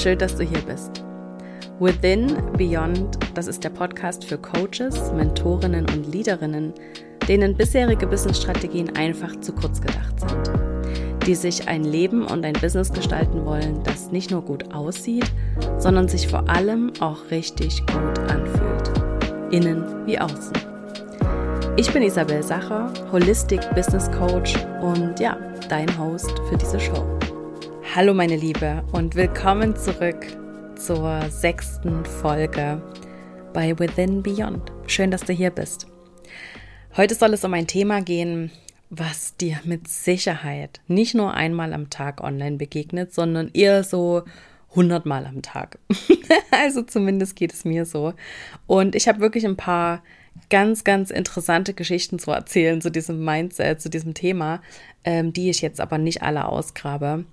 schön, dass du hier bist. Within Beyond, das ist der Podcast für Coaches, Mentorinnen und Leaderinnen, denen bisherige Businessstrategien einfach zu kurz gedacht sind. Die sich ein Leben und ein Business gestalten wollen, das nicht nur gut aussieht, sondern sich vor allem auch richtig gut anfühlt. Innen wie außen. Ich bin Isabel Sacher, Holistic Business Coach und ja, dein Host für diese Show. Hallo meine Liebe und willkommen zurück zur sechsten Folge bei Within Beyond. Schön, dass du hier bist. Heute soll es um ein Thema gehen, was dir mit Sicherheit nicht nur einmal am Tag online begegnet, sondern eher so hundertmal am Tag. also zumindest geht es mir so. Und ich habe wirklich ein paar ganz, ganz interessante Geschichten zu erzählen zu diesem Mindset, zu diesem Thema, ähm, die ich jetzt aber nicht alle ausgrabe.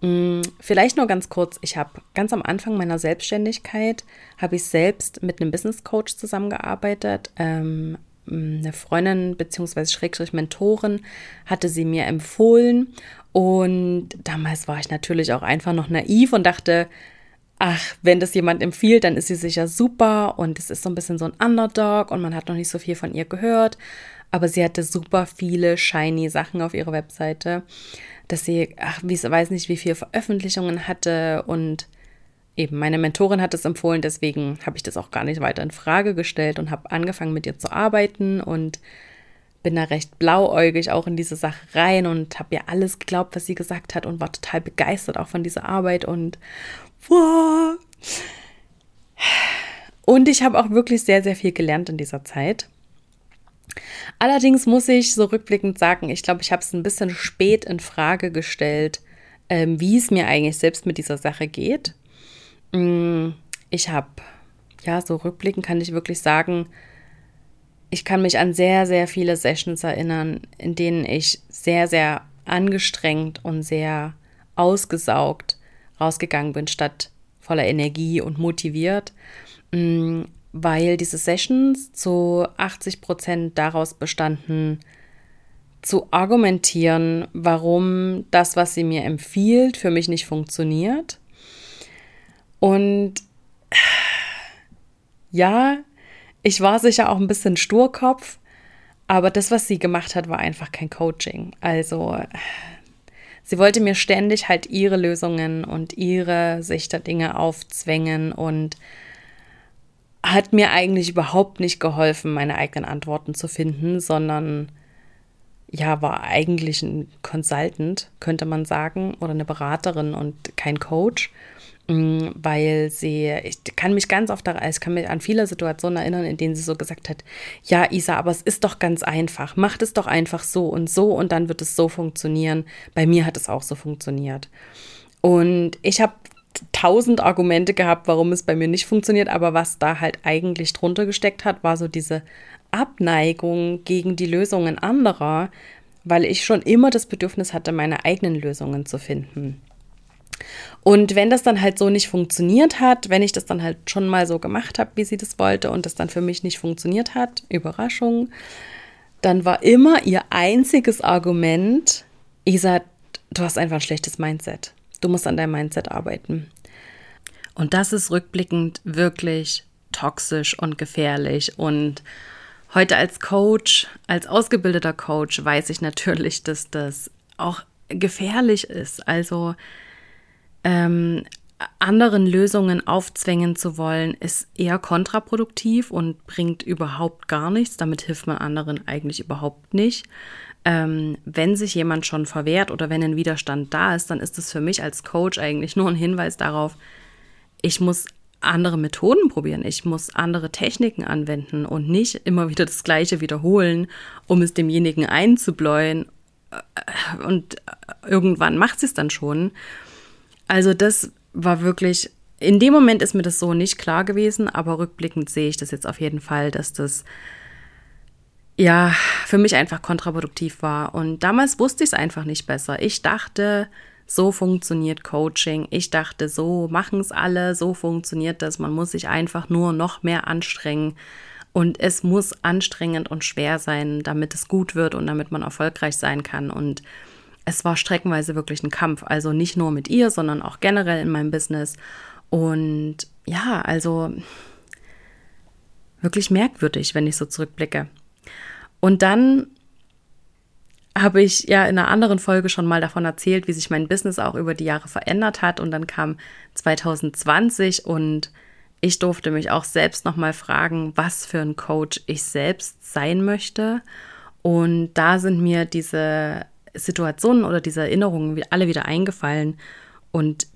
Hm, vielleicht nur ganz kurz, ich habe ganz am Anfang meiner Selbstständigkeit, habe ich selbst mit einem Business Coach zusammengearbeitet. Ähm, eine Freundin bzw. Schrägstrich Mentorin hatte sie mir empfohlen und damals war ich natürlich auch einfach noch naiv und dachte, ach, wenn das jemand empfiehlt, dann ist sie sicher super und es ist so ein bisschen so ein Underdog und man hat noch nicht so viel von ihr gehört. Aber sie hatte super viele shiny Sachen auf ihrer Webseite, dass sie, ach, wie, weiß nicht, wie viele Veröffentlichungen hatte und eben meine Mentorin hat es empfohlen, deswegen habe ich das auch gar nicht weiter in Frage gestellt und habe angefangen mit ihr zu arbeiten und bin da recht blauäugig auch in diese Sache rein und habe ihr alles geglaubt, was sie gesagt hat und war total begeistert auch von dieser Arbeit und Und ich habe auch wirklich sehr, sehr viel gelernt in dieser Zeit. Allerdings muss ich so rückblickend sagen, ich glaube, ich habe es ein bisschen spät in Frage gestellt, ähm, wie es mir eigentlich selbst mit dieser Sache geht. Mm, ich habe, ja, so rückblickend kann ich wirklich sagen, ich kann mich an sehr, sehr viele Sessions erinnern, in denen ich sehr, sehr angestrengt und sehr ausgesaugt rausgegangen bin, statt voller Energie und motiviert, mm, weil diese Sessions zu 80 Prozent daraus bestanden, zu argumentieren, warum das, was sie mir empfiehlt, für mich nicht funktioniert. Und ja, ich war sicher auch ein bisschen Sturkopf, aber das, was sie gemacht hat, war einfach kein Coaching. Also sie wollte mir ständig halt ihre Lösungen und ihre Sicht der Dinge aufzwängen und hat mir eigentlich überhaupt nicht geholfen, meine eigenen Antworten zu finden, sondern ja, war eigentlich ein Consultant, könnte man sagen, oder eine Beraterin und kein Coach. Mm, weil sie, ich kann mich ganz oft, ich kann mich an viele Situationen erinnern, in denen sie so gesagt hat, ja, Isa, aber es ist doch ganz einfach, macht es doch einfach so und so und dann wird es so funktionieren. Bei mir hat es auch so funktioniert. Und ich habe tausend Argumente gehabt, warum es bei mir nicht funktioniert, aber was da halt eigentlich drunter gesteckt hat, war so diese Abneigung gegen die Lösungen anderer, weil ich schon immer das Bedürfnis hatte, meine eigenen Lösungen zu finden. Und wenn das dann halt so nicht funktioniert hat, wenn ich das dann halt schon mal so gemacht habe, wie sie das wollte und das dann für mich nicht funktioniert hat, Überraschung, dann war immer ihr einziges Argument, Isa, du hast einfach ein schlechtes Mindset. Du musst an deinem Mindset arbeiten. Und das ist rückblickend wirklich toxisch und gefährlich. Und heute als Coach, als ausgebildeter Coach, weiß ich natürlich, dass das auch gefährlich ist. Also ähm, anderen Lösungen aufzwängen zu wollen, ist eher kontraproduktiv und bringt überhaupt gar nichts. Damit hilft man anderen eigentlich überhaupt nicht. Ähm, wenn sich jemand schon verwehrt oder wenn ein Widerstand da ist, dann ist es für mich als Coach eigentlich nur ein Hinweis darauf, ich muss andere Methoden probieren, ich muss andere Techniken anwenden und nicht immer wieder das Gleiche wiederholen, um es demjenigen einzubläuen. Äh, und irgendwann macht sie es dann schon. Also das war wirklich, in dem Moment ist mir das so nicht klar gewesen, aber rückblickend sehe ich das jetzt auf jeden Fall, dass das ja für mich einfach kontraproduktiv war. Und damals wusste ich es einfach nicht besser. Ich dachte, so funktioniert Coaching. Ich dachte, so machen es alle, so funktioniert das. Man muss sich einfach nur noch mehr anstrengen. Und es muss anstrengend und schwer sein, damit es gut wird und damit man erfolgreich sein kann. Und es war streckenweise wirklich ein Kampf. Also nicht nur mit ihr, sondern auch generell in meinem Business. Und ja, also wirklich merkwürdig, wenn ich so zurückblicke. Und dann habe ich ja in einer anderen Folge schon mal davon erzählt, wie sich mein Business auch über die Jahre verändert hat. Und dann kam 2020 und ich durfte mich auch selbst nochmal fragen, was für ein Coach ich selbst sein möchte. Und da sind mir diese Situationen oder diese Erinnerungen alle wieder eingefallen. Und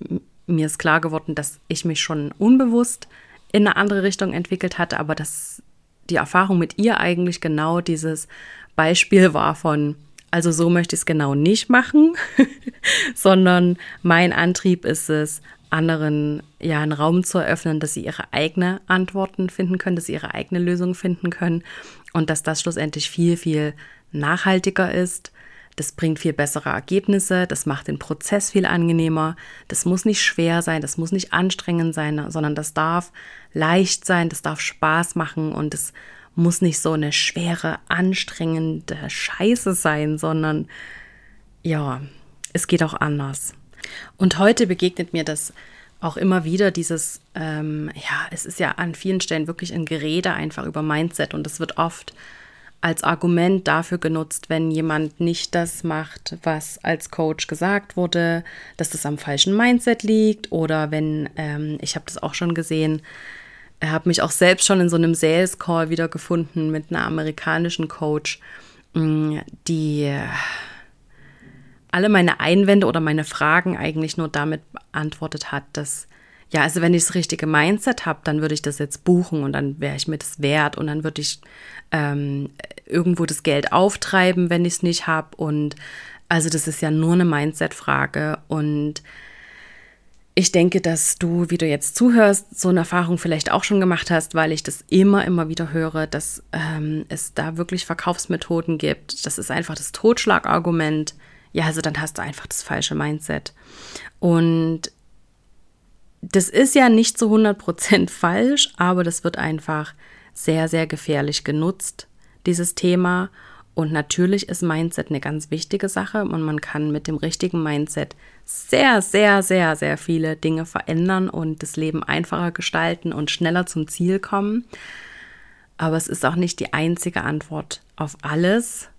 mir ist klar geworden, dass ich mich schon unbewusst in eine andere Richtung entwickelt hatte, aber dass die Erfahrung mit ihr eigentlich genau dieses Beispiel war von, also so möchte ich es genau nicht machen, sondern mein Antrieb ist es, anderen ja einen Raum zu eröffnen, dass sie ihre eigene Antworten finden können, dass sie ihre eigene Lösung finden können und dass das schlussendlich viel, viel nachhaltiger ist. Das bringt viel bessere Ergebnisse, das macht den Prozess viel angenehmer. Das muss nicht schwer sein, das muss nicht anstrengend sein, sondern das darf leicht sein, das darf Spaß machen und es muss nicht so eine schwere, anstrengende Scheiße sein, sondern ja, es geht auch anders. Und heute begegnet mir das auch immer wieder dieses, ähm, ja, es ist ja an vielen Stellen wirklich ein Gerede einfach über Mindset und es wird oft als Argument dafür genutzt, wenn jemand nicht das macht, was als Coach gesagt wurde, dass das am falschen Mindset liegt oder wenn, ähm, ich habe das auch schon gesehen, hat mich auch selbst schon in so einem Sales Call wiedergefunden mit einer amerikanischen Coach, mm, die alle meine Einwände oder meine Fragen eigentlich nur damit beantwortet hat, dass ja, also wenn ich das richtige Mindset habe, dann würde ich das jetzt buchen und dann wäre ich mir das wert und dann würde ich ähm, irgendwo das Geld auftreiben, wenn ich es nicht habe. Und also das ist ja nur eine Mindset-Frage und ich denke, dass du, wie du jetzt zuhörst, so eine Erfahrung vielleicht auch schon gemacht hast, weil ich das immer, immer wieder höre, dass ähm, es da wirklich Verkaufsmethoden gibt. Das ist einfach das Totschlagargument. Ja, also dann hast du einfach das falsche Mindset. Und das ist ja nicht zu 100% falsch, aber das wird einfach sehr, sehr gefährlich genutzt, dieses Thema. Und natürlich ist Mindset eine ganz wichtige Sache und man kann mit dem richtigen Mindset sehr, sehr, sehr, sehr viele Dinge verändern und das Leben einfacher gestalten und schneller zum Ziel kommen. Aber es ist auch nicht die einzige Antwort auf alles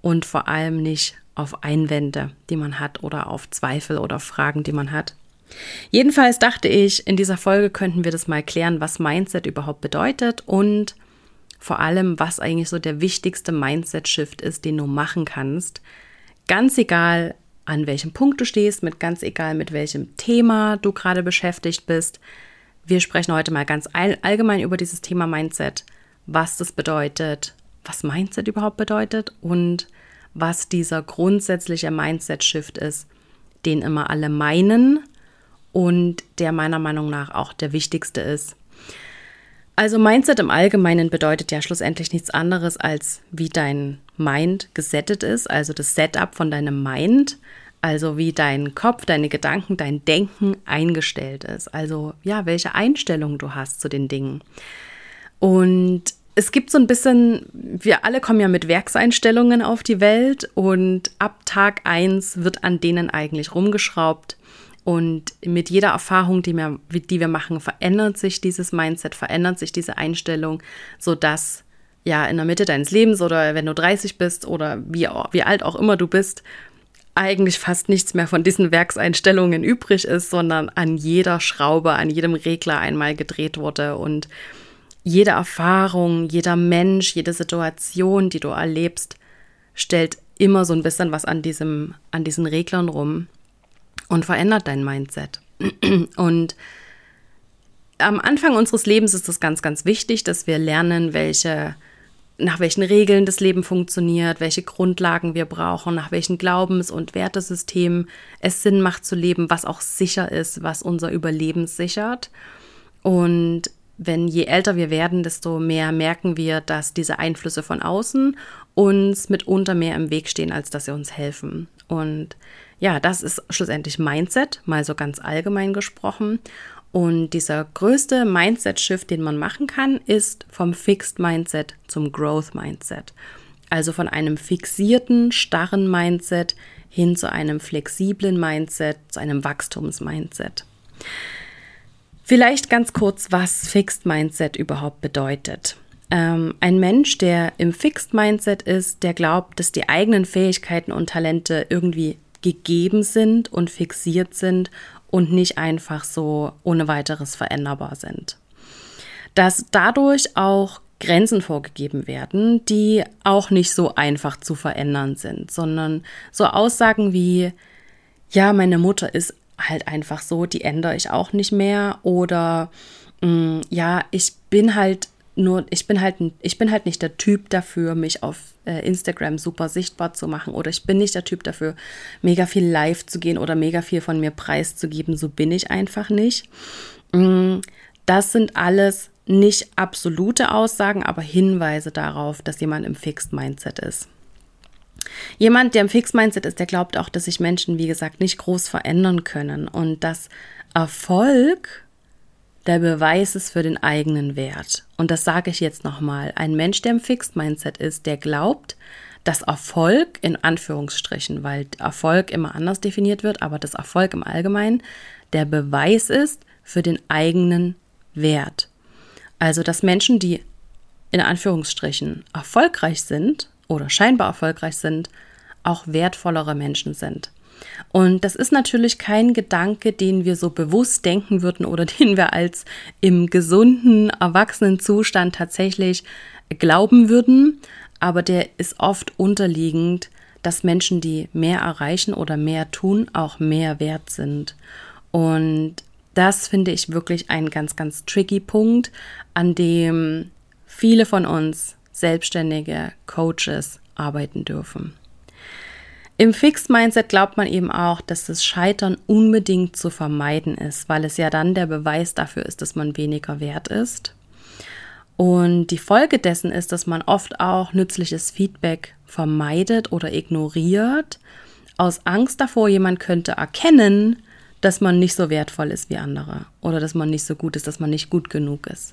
und vor allem nicht auf Einwände, die man hat oder auf Zweifel oder Fragen, die man hat. Jedenfalls dachte ich, in dieser Folge könnten wir das mal klären, was Mindset überhaupt bedeutet und vor allem, was eigentlich so der wichtigste Mindset-Shift ist, den du machen kannst. Ganz egal, an welchem Punkt du stehst, mit ganz egal, mit welchem Thema du gerade beschäftigt bist. Wir sprechen heute mal ganz allgemein über dieses Thema Mindset, was das bedeutet, was Mindset überhaupt bedeutet und was dieser grundsätzliche Mindset-Shift ist, den immer alle meinen und der meiner Meinung nach auch der wichtigste ist. Also Mindset im Allgemeinen bedeutet ja schlussendlich nichts anderes als wie dein Mind gesettet ist, also das Setup von deinem Mind, also wie dein Kopf, deine Gedanken, dein Denken eingestellt ist. Also ja, welche Einstellung du hast zu den Dingen. Und es gibt so ein bisschen, wir alle kommen ja mit Werkseinstellungen auf die Welt und ab Tag 1 wird an denen eigentlich rumgeschraubt. Und mit jeder Erfahrung, die wir, die wir machen, verändert sich dieses Mindset, verändert sich diese Einstellung, sodass ja in der Mitte deines Lebens oder wenn du 30 bist oder wie, wie alt auch immer du bist, eigentlich fast nichts mehr von diesen Werkseinstellungen übrig ist, sondern an jeder Schraube, an jedem Regler einmal gedreht wurde. Und jede Erfahrung, jeder Mensch, jede Situation, die du erlebst, stellt immer so ein bisschen was an diesem, an diesen Reglern rum und verändert dein Mindset. Und am Anfang unseres Lebens ist es ganz, ganz wichtig, dass wir lernen, welche, nach welchen Regeln das Leben funktioniert, welche Grundlagen wir brauchen, nach welchen Glaubens- und Wertesystemen es Sinn macht zu leben, was auch sicher ist, was unser Überleben sichert. Und wenn je älter wir werden, desto mehr merken wir, dass diese Einflüsse von außen uns mitunter mehr im Weg stehen, als dass sie uns helfen. Und ja, das ist schlussendlich Mindset, mal so ganz allgemein gesprochen. Und dieser größte Mindset-Shift, den man machen kann, ist vom Fixed Mindset zum Growth Mindset. Also von einem fixierten, starren Mindset hin zu einem flexiblen Mindset, zu einem Wachstums-Mindset. Vielleicht ganz kurz, was Fixed Mindset überhaupt bedeutet. Ähm, ein Mensch, der im Fixed Mindset ist, der glaubt, dass die eigenen Fähigkeiten und Talente irgendwie gegeben sind und fixiert sind und nicht einfach so ohne weiteres veränderbar sind. Dass dadurch auch Grenzen vorgegeben werden, die auch nicht so einfach zu verändern sind, sondern so Aussagen wie, ja, meine Mutter ist halt einfach so, die ändere ich auch nicht mehr oder mm, ja, ich bin halt nur, ich bin halt, ich bin halt nicht der Typ dafür, mich auf äh, Instagram super sichtbar zu machen oder ich bin nicht der Typ dafür, mega viel live zu gehen oder mega viel von mir preiszugeben. So bin ich einfach nicht. Mm, das sind alles nicht absolute Aussagen, aber Hinweise darauf, dass jemand im Fixed Mindset ist. Jemand, der im Fixed Mindset ist, der glaubt auch, dass sich Menschen, wie gesagt, nicht groß verändern können und dass Erfolg der Beweis ist für den eigenen Wert. Und das sage ich jetzt nochmal. Ein Mensch, der im Fixed Mindset ist, der glaubt, dass Erfolg in Anführungsstrichen, weil Erfolg immer anders definiert wird, aber das Erfolg im Allgemeinen der Beweis ist für den eigenen Wert. Also, dass Menschen, die in Anführungsstrichen erfolgreich sind oder scheinbar erfolgreich sind, auch wertvollere Menschen sind. Und das ist natürlich kein Gedanke, den wir so bewusst denken würden oder den wir als im gesunden, erwachsenen Zustand tatsächlich glauben würden, aber der ist oft unterliegend, dass Menschen, die mehr erreichen oder mehr tun, auch mehr wert sind. Und das finde ich wirklich ein ganz, ganz tricky Punkt, an dem viele von uns selbstständige Coaches arbeiten dürfen. Im Fixed Mindset glaubt man eben auch, dass das Scheitern unbedingt zu vermeiden ist, weil es ja dann der Beweis dafür ist, dass man weniger wert ist. Und die Folge dessen ist, dass man oft auch nützliches Feedback vermeidet oder ignoriert, aus Angst davor, jemand könnte erkennen, dass man nicht so wertvoll ist wie andere oder dass man nicht so gut ist, dass man nicht gut genug ist.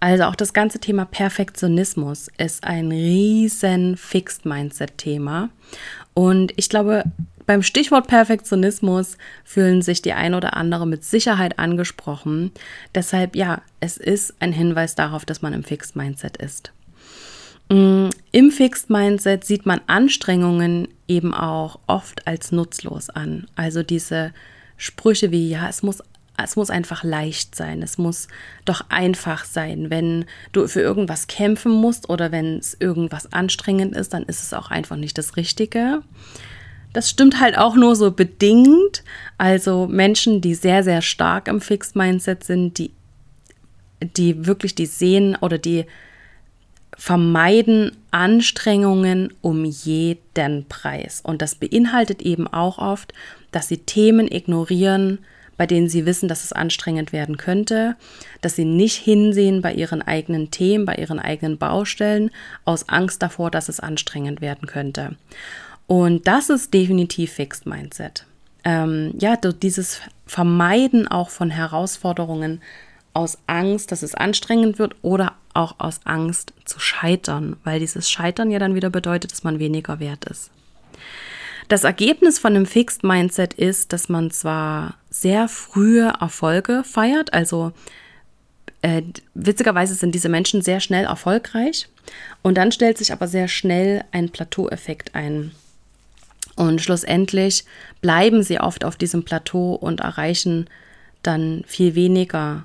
Also auch das ganze Thema Perfektionismus ist ein riesen Fixed Mindset Thema und ich glaube, beim Stichwort Perfektionismus fühlen sich die ein oder andere mit Sicherheit angesprochen. Deshalb ja, es ist ein Hinweis darauf, dass man im Fixed Mindset ist. Mm, Im Fixed Mindset sieht man Anstrengungen eben auch oft als nutzlos an. Also diese Sprüche wie, ja, es muss es muss einfach leicht sein. Es muss doch einfach sein. Wenn du für irgendwas kämpfen musst oder wenn es irgendwas anstrengend ist, dann ist es auch einfach nicht das Richtige. Das stimmt halt auch nur so bedingt. Also Menschen, die sehr, sehr stark im Fixed Mindset sind, die, die wirklich die sehen oder die vermeiden Anstrengungen um jeden Preis. Und das beinhaltet eben auch oft, dass sie Themen ignorieren, bei denen sie wissen, dass es anstrengend werden könnte, dass sie nicht hinsehen bei ihren eigenen Themen, bei ihren eigenen Baustellen, aus Angst davor, dass es anstrengend werden könnte. Und das ist definitiv Fixed Mindset. Ähm, ja, dieses Vermeiden auch von Herausforderungen aus Angst, dass es anstrengend wird oder auch aus Angst zu scheitern, weil dieses Scheitern ja dann wieder bedeutet, dass man weniger wert ist. Das Ergebnis von einem Fixed Mindset ist, dass man zwar sehr frühe Erfolge feiert, also äh, witzigerweise sind diese Menschen sehr schnell erfolgreich und dann stellt sich aber sehr schnell ein Plateaueffekt ein. Und schlussendlich bleiben sie oft auf diesem Plateau und erreichen dann viel weniger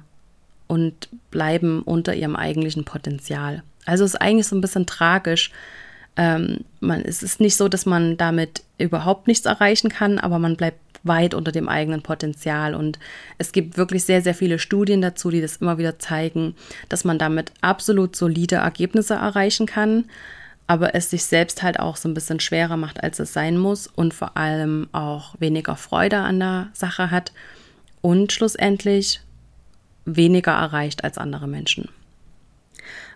und bleiben unter ihrem eigentlichen Potenzial. Also ist eigentlich so ein bisschen tragisch, ähm, man, es ist nicht so, dass man damit überhaupt nichts erreichen kann, aber man bleibt weit unter dem eigenen Potenzial. Und es gibt wirklich sehr, sehr viele Studien dazu, die das immer wieder zeigen, dass man damit absolut solide Ergebnisse erreichen kann, aber es sich selbst halt auch so ein bisschen schwerer macht, als es sein muss und vor allem auch weniger Freude an der Sache hat und schlussendlich weniger erreicht als andere Menschen.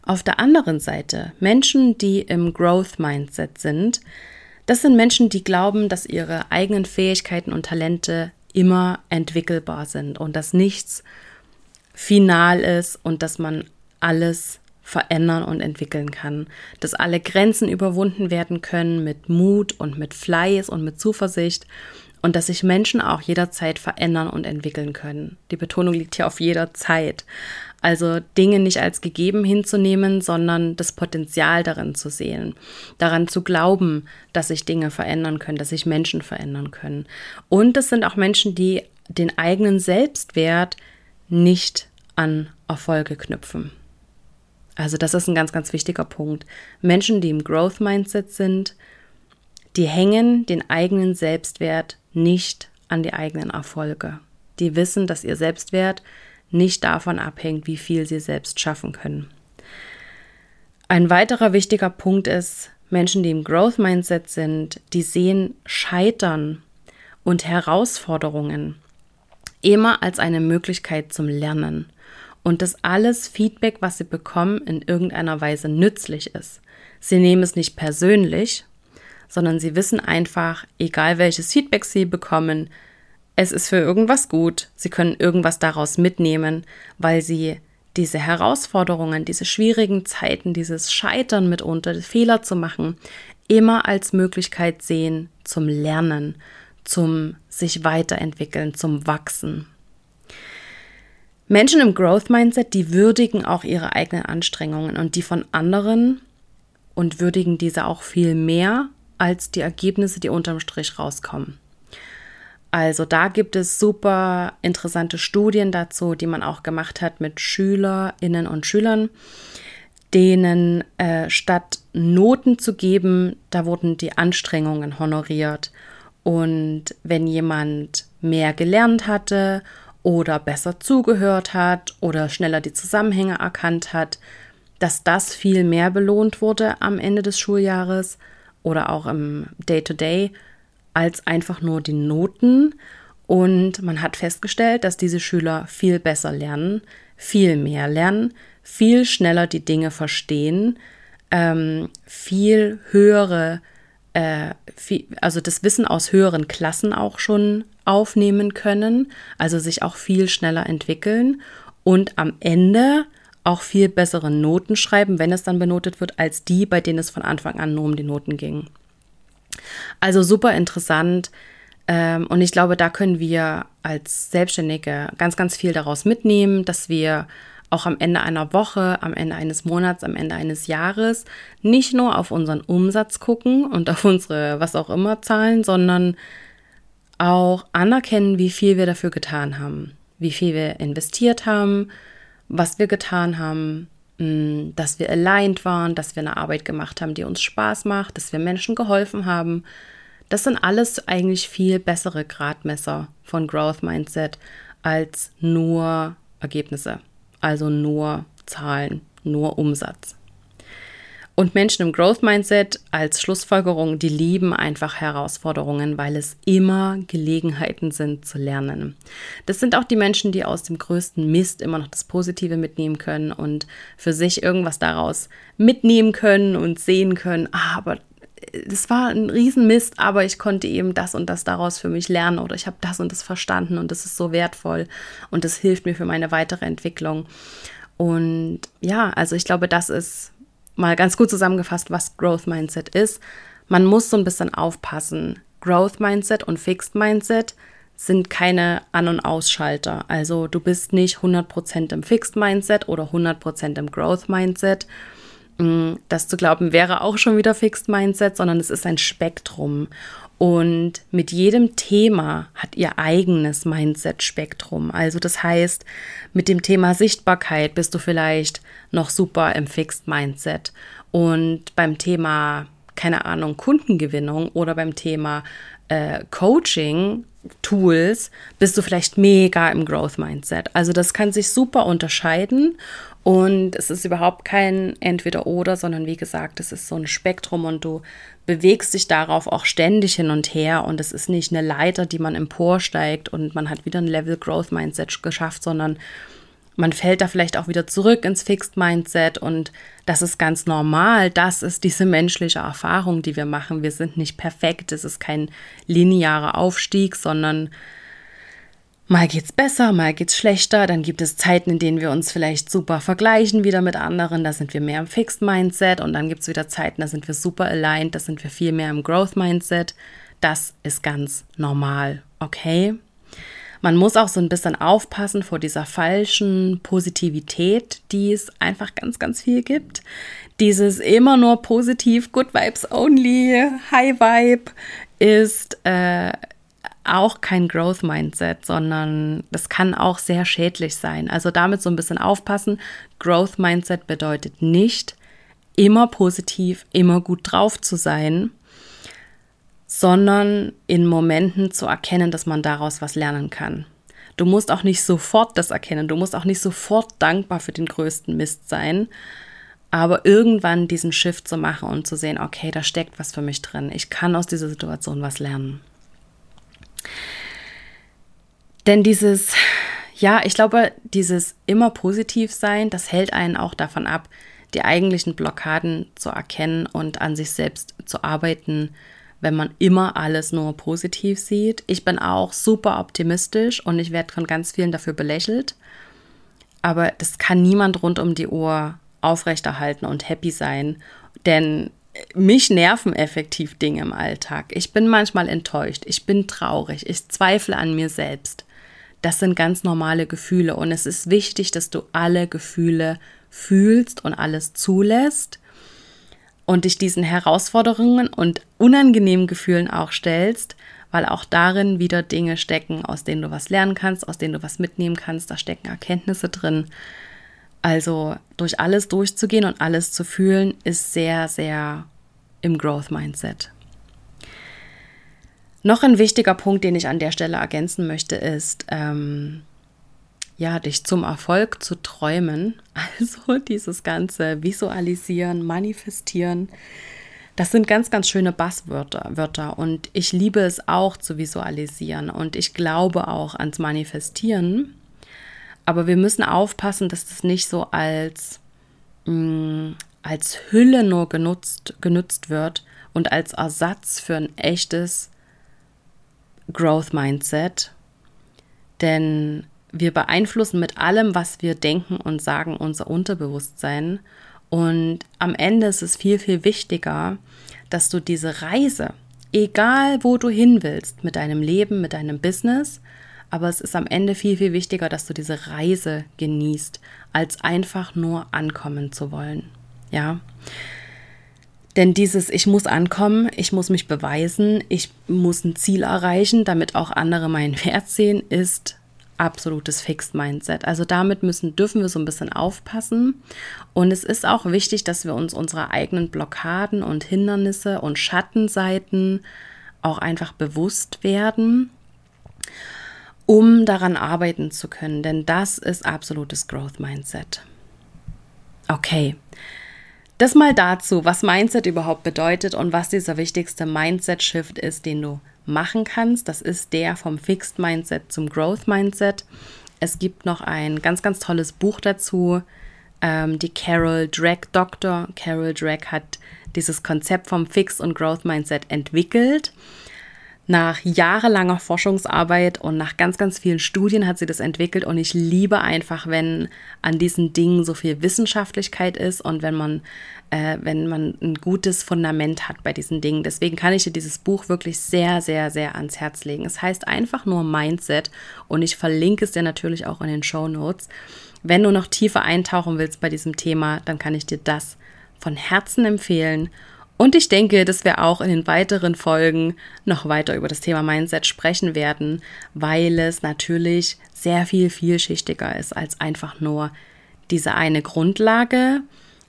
Auf der anderen Seite, Menschen, die im Growth Mindset sind, das sind Menschen, die glauben, dass ihre eigenen Fähigkeiten und Talente immer entwickelbar sind und dass nichts final ist und dass man alles verändern und entwickeln kann, dass alle Grenzen überwunden werden können mit Mut und mit Fleiß und mit Zuversicht und dass sich Menschen auch jederzeit verändern und entwickeln können. Die Betonung liegt hier auf jeder Zeit. Also Dinge nicht als gegeben hinzunehmen, sondern das Potenzial darin zu sehen, daran zu glauben, dass sich Dinge verändern können, dass sich Menschen verändern können. Und es sind auch Menschen, die den eigenen Selbstwert nicht an Erfolge knüpfen. Also das ist ein ganz, ganz wichtiger Punkt. Menschen, die im Growth Mindset sind, die hängen den eigenen Selbstwert nicht an die eigenen Erfolge. Die wissen, dass ihr Selbstwert nicht davon abhängt, wie viel sie selbst schaffen können. Ein weiterer wichtiger Punkt ist, Menschen, die im Growth Mindset sind, die sehen Scheitern und Herausforderungen immer als eine Möglichkeit zum Lernen und dass alles Feedback, was sie bekommen, in irgendeiner Weise nützlich ist. Sie nehmen es nicht persönlich, sondern sie wissen einfach, egal welches Feedback sie bekommen, es ist für irgendwas gut, sie können irgendwas daraus mitnehmen, weil sie diese Herausforderungen, diese schwierigen Zeiten, dieses Scheitern mitunter, Fehler zu machen, immer als Möglichkeit sehen zum Lernen, zum sich weiterentwickeln, zum Wachsen. Menschen im Growth Mindset, die würdigen auch ihre eigenen Anstrengungen und die von anderen und würdigen diese auch viel mehr als die Ergebnisse, die unterm Strich rauskommen. Also da gibt es super interessante Studien dazu, die man auch gemacht hat mit Schülerinnen und Schülern, denen äh, statt Noten zu geben, da wurden die Anstrengungen honoriert. Und wenn jemand mehr gelernt hatte oder besser zugehört hat oder schneller die Zusammenhänge erkannt hat, dass das viel mehr belohnt wurde am Ende des Schuljahres oder auch im Day-to-Day -Day als einfach nur die Noten. Und man hat festgestellt, dass diese Schüler viel besser lernen, viel mehr lernen, viel schneller die Dinge verstehen, ähm, viel höhere, äh, viel, also das Wissen aus höheren Klassen auch schon aufnehmen können, also sich auch viel schneller entwickeln und am Ende auch viel bessere Noten schreiben, wenn es dann benotet wird, als die, bei denen es von Anfang an nur um die Noten ging. Also super interessant. Ähm, und ich glaube, da können wir als Selbstständige ganz, ganz viel daraus mitnehmen, dass wir auch am Ende einer Woche, am Ende eines Monats, am Ende eines Jahres nicht nur auf unseren Umsatz gucken und auf unsere was auch immer Zahlen, sondern auch anerkennen, wie viel wir dafür getan haben, wie viel wir investiert haben, was wir getan haben, mm, dass wir aligned waren, dass wir eine Arbeit gemacht haben, die uns Spaß macht, dass wir Menschen geholfen haben. Das sind alles eigentlich viel bessere Gradmesser von Growth Mindset als nur Ergebnisse, also nur Zahlen, nur Umsatz. Und Menschen im Growth Mindset als Schlussfolgerung, die lieben einfach Herausforderungen, weil es immer Gelegenheiten sind zu lernen. Das sind auch die Menschen, die aus dem größten Mist immer noch das Positive mitnehmen können und für sich irgendwas daraus mitnehmen können und sehen können, ah, aber das war ein Riesenmist, aber ich konnte eben das und das daraus für mich lernen oder ich habe das und das verstanden und das ist so wertvoll und das hilft mir für meine weitere Entwicklung. Und ja, also ich glaube, das ist mal ganz gut zusammengefasst, was Growth Mindset ist. Man muss so ein bisschen aufpassen. Growth Mindset und Fixed Mindset sind keine An- und Ausschalter. Also du bist nicht 100% im Fixed Mindset oder 100% im Growth Mindset. Mm, das zu glauben wäre auch schon wieder Fixed Mindset, sondern es ist ein Spektrum. Und mit jedem Thema hat ihr eigenes Mindset-Spektrum. Also das heißt, mit dem Thema Sichtbarkeit bist du vielleicht noch super im Fixed Mindset. Und beim Thema, keine Ahnung, Kundengewinnung oder beim Thema äh, Coaching, Tools, bist du vielleicht mega im Growth Mindset. Also das kann sich super unterscheiden und es ist überhaupt kein Entweder-Oder, sondern wie gesagt, es ist so ein Spektrum und du bewegst dich darauf auch ständig hin und her und es ist nicht eine Leiter, die man emporsteigt und man hat wieder ein Level Growth Mindset geschafft, sondern man fällt da vielleicht auch wieder zurück ins Fixed Mindset und das ist ganz normal. Das ist diese menschliche Erfahrung, die wir machen. Wir sind nicht perfekt. Es ist kein linearer Aufstieg, sondern Mal geht's besser, mal geht's schlechter, dann gibt es Zeiten, in denen wir uns vielleicht super vergleichen wieder mit anderen, da sind wir mehr im Fixed Mindset und dann gibt es wieder Zeiten, da sind wir super aligned, da sind wir viel mehr im Growth Mindset. Das ist ganz normal, okay? Man muss auch so ein bisschen aufpassen vor dieser falschen Positivität, die es einfach ganz, ganz viel gibt. Dieses immer nur positiv, Good Vibes Only, High Vibe ist äh, auch kein Growth Mindset, sondern das kann auch sehr schädlich sein. Also damit so ein bisschen aufpassen. Growth Mindset bedeutet nicht, immer positiv, immer gut drauf zu sein, sondern in Momenten zu erkennen, dass man daraus was lernen kann. Du musst auch nicht sofort das erkennen, du musst auch nicht sofort dankbar für den größten Mist sein, aber irgendwann diesen Shift zu machen und zu sehen, okay, da steckt was für mich drin, ich kann aus dieser Situation was lernen. Denn dieses, ja, ich glaube, dieses immer positiv sein, das hält einen auch davon ab, die eigentlichen Blockaden zu erkennen und an sich selbst zu arbeiten, wenn man immer alles nur positiv sieht. Ich bin auch super optimistisch und ich werde von ganz vielen dafür belächelt. Aber das kann niemand rund um die Uhr aufrechterhalten und happy sein. Denn mich nerven effektiv Dinge im Alltag. Ich bin manchmal enttäuscht, ich bin traurig, ich zweifle an mir selbst. Das sind ganz normale Gefühle und es ist wichtig, dass du alle Gefühle fühlst und alles zulässt und dich diesen Herausforderungen und unangenehmen Gefühlen auch stellst, weil auch darin wieder Dinge stecken, aus denen du was lernen kannst, aus denen du was mitnehmen kannst, da stecken Erkenntnisse drin. Also durch alles durchzugehen und alles zu fühlen, ist sehr, sehr im Growth Mindset. Noch ein wichtiger Punkt, den ich an der Stelle ergänzen möchte, ist, ähm, ja, dich zum Erfolg zu träumen. Also dieses ganze Visualisieren, Manifestieren. Das sind ganz, ganz schöne Basswörter Wörter. und ich liebe es auch zu visualisieren und ich glaube auch ans Manifestieren. Aber wir müssen aufpassen, dass das nicht so als, mh, mm, als Hülle nur genutzt, genutzt wird und als Ersatz für ein echtes Growth Mindset. Denn wir beeinflussen mit allem, was wir denken und sagen, unser Unterbewusstsein. Und am Ende ist es viel, viel wichtiger, dass du diese Reise, egal wo du hin willst, mit deinem Leben, mit deinem Business, aber es ist am Ende viel, viel wichtiger, dass du diese Reise genießt, als einfach nur ankommen zu wollen. Ja. Denn dieses Ich muss ankommen, ich muss mich beweisen, ich muss ein Ziel erreichen, damit auch andere meinen Wert sehen, ist absolutes Fixed Mindset. Also damit müssen, dürfen wir so ein bisschen aufpassen. Und es ist auch wichtig, dass wir uns unserer eigenen Blockaden und Hindernisse und Schattenseiten auch einfach bewusst werden, um daran arbeiten zu können. Denn das ist absolutes Growth Mindset. Okay. Das mal dazu, was Mindset überhaupt bedeutet und was dieser wichtigste Mindset-Shift ist, den du machen kannst. Das ist der vom Fixed Mindset zum Growth Mindset. Es gibt noch ein ganz, ganz tolles Buch dazu. Ähm, die Carol Drake Doctor. Carol Drake hat dieses Konzept vom Fixed und Growth Mindset entwickelt. Nach jahrelanger Forschungsarbeit und nach ganz, ganz vielen Studien hat sie das entwickelt und ich liebe einfach, wenn an diesen Dingen so viel Wissenschaftlichkeit ist und wenn man, äh, wenn man ein gutes Fundament hat bei diesen Dingen. Deswegen kann ich dir dieses Buch wirklich sehr, sehr, sehr ans Herz legen. Es heißt einfach nur Mindset und ich verlinke es dir natürlich auch in den Show Notes. Wenn du noch tiefer eintauchen willst bei diesem Thema, dann kann ich dir das von Herzen empfehlen. Und ich denke, dass wir auch in den weiteren Folgen noch weiter über das Thema Mindset sprechen werden, weil es natürlich sehr viel vielschichtiger ist als einfach nur diese eine Grundlage.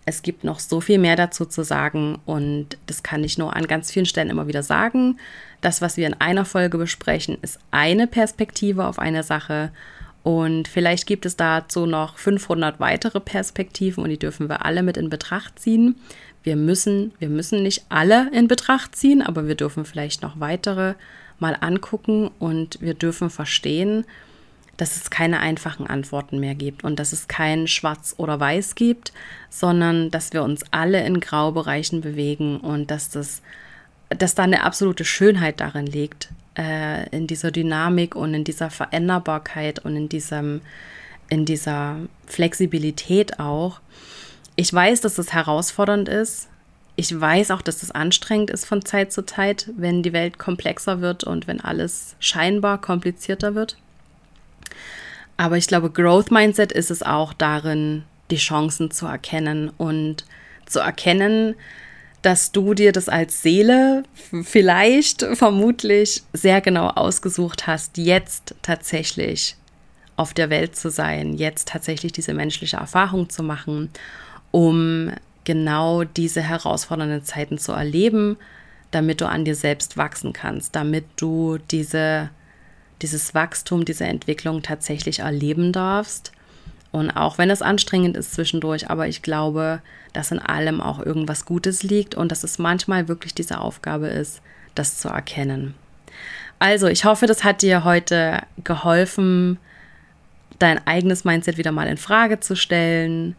Es gibt noch so viel mehr dazu zu sagen und das kann ich nur an ganz vielen Stellen immer wieder sagen. Das, was wir in einer Folge besprechen, ist eine Perspektive auf eine Sache und vielleicht gibt es dazu noch 500 weitere Perspektiven und die dürfen wir alle mit in Betracht ziehen. Wir müssen, wir müssen nicht alle in Betracht ziehen, aber wir dürfen vielleicht noch weitere mal angucken und wir dürfen verstehen, dass es keine einfachen Antworten mehr gibt und dass es kein Schwarz oder Weiß gibt, sondern dass wir uns alle in Graubereichen bewegen und dass das, dass da eine absolute Schönheit darin liegt, äh, in dieser Dynamik und in dieser Veränderbarkeit und in diesem, in dieser Flexibilität auch. Ich weiß, dass es herausfordernd ist. ich weiß auch, dass es anstrengend ist von Zeit zu Zeit, wenn die Welt komplexer wird und wenn alles scheinbar komplizierter wird. Aber ich glaube, Growth Mindset ist es auch darin, die Chancen zu erkennen und zu erkennen, dass du dir das als Seele vielleicht, vermutlich sehr genau ausgesucht hast, jetzt tatsächlich auf der Welt zu sein, jetzt tatsächlich diese menschliche Erfahrung zu machen, um genau diese herausfordernden Zeiten zu erleben, damit du an dir selbst wachsen kannst, damit du diese, dieses Wachstum, diese Entwicklung tatsächlich erleben darfst. Und auch wenn es anstrengend ist zwischendurch, aber ich glaube, dass in allem auch irgendwas Gutes liegt und dass es manchmal wirklich diese Aufgabe ist, das zu erkennen. Also, ich hoffe, das hat dir heute geholfen, dein eigenes Mindset wieder mal in Frage zu stellen,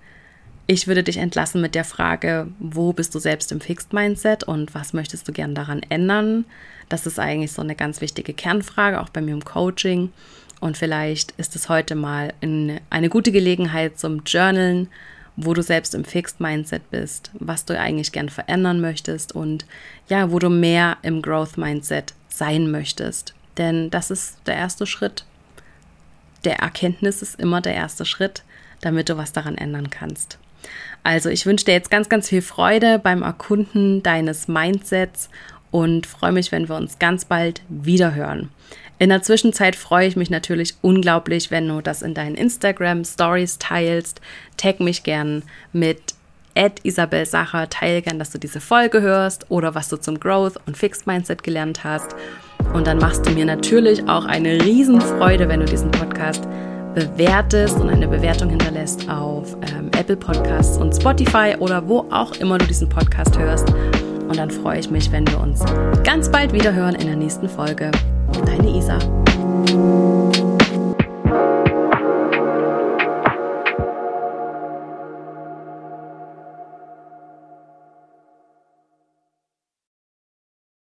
ich würde dich entlassen mit der Frage, wo bist du selbst im Fixed Mindset und was möchtest du gern daran ändern? Das ist eigentlich so eine ganz wichtige Kernfrage, auch bei mir im Coaching. Und vielleicht ist es heute mal eine gute Gelegenheit zum Journalen, wo du selbst im Fixed Mindset bist, was du eigentlich gern verändern möchtest und ja, wo du mehr im Growth Mindset sein möchtest. Denn das ist der erste Schritt. Der Erkenntnis ist immer der erste Schritt, damit du was daran ändern kannst. Also ich wünsche dir jetzt ganz, ganz viel Freude beim Erkunden deines Mindsets und freue mich, wenn wir uns ganz bald wieder hören. In der Zwischenzeit freue ich mich natürlich unglaublich, wenn du das in deinen Instagram Stories teilst. Tag mich gern mit Isabel Sacher, teile gern, dass du diese Folge hörst oder was du zum Growth und Fixed Mindset gelernt hast. Und dann machst du mir natürlich auch eine Riesenfreude, wenn du diesen Podcast bewertest und eine Bewertung hinterlässt auf ähm, Apple Podcasts und Spotify oder wo auch immer du diesen Podcast hörst. Und dann freue ich mich, wenn wir uns ganz bald wieder hören in der nächsten Folge. Deine Isa.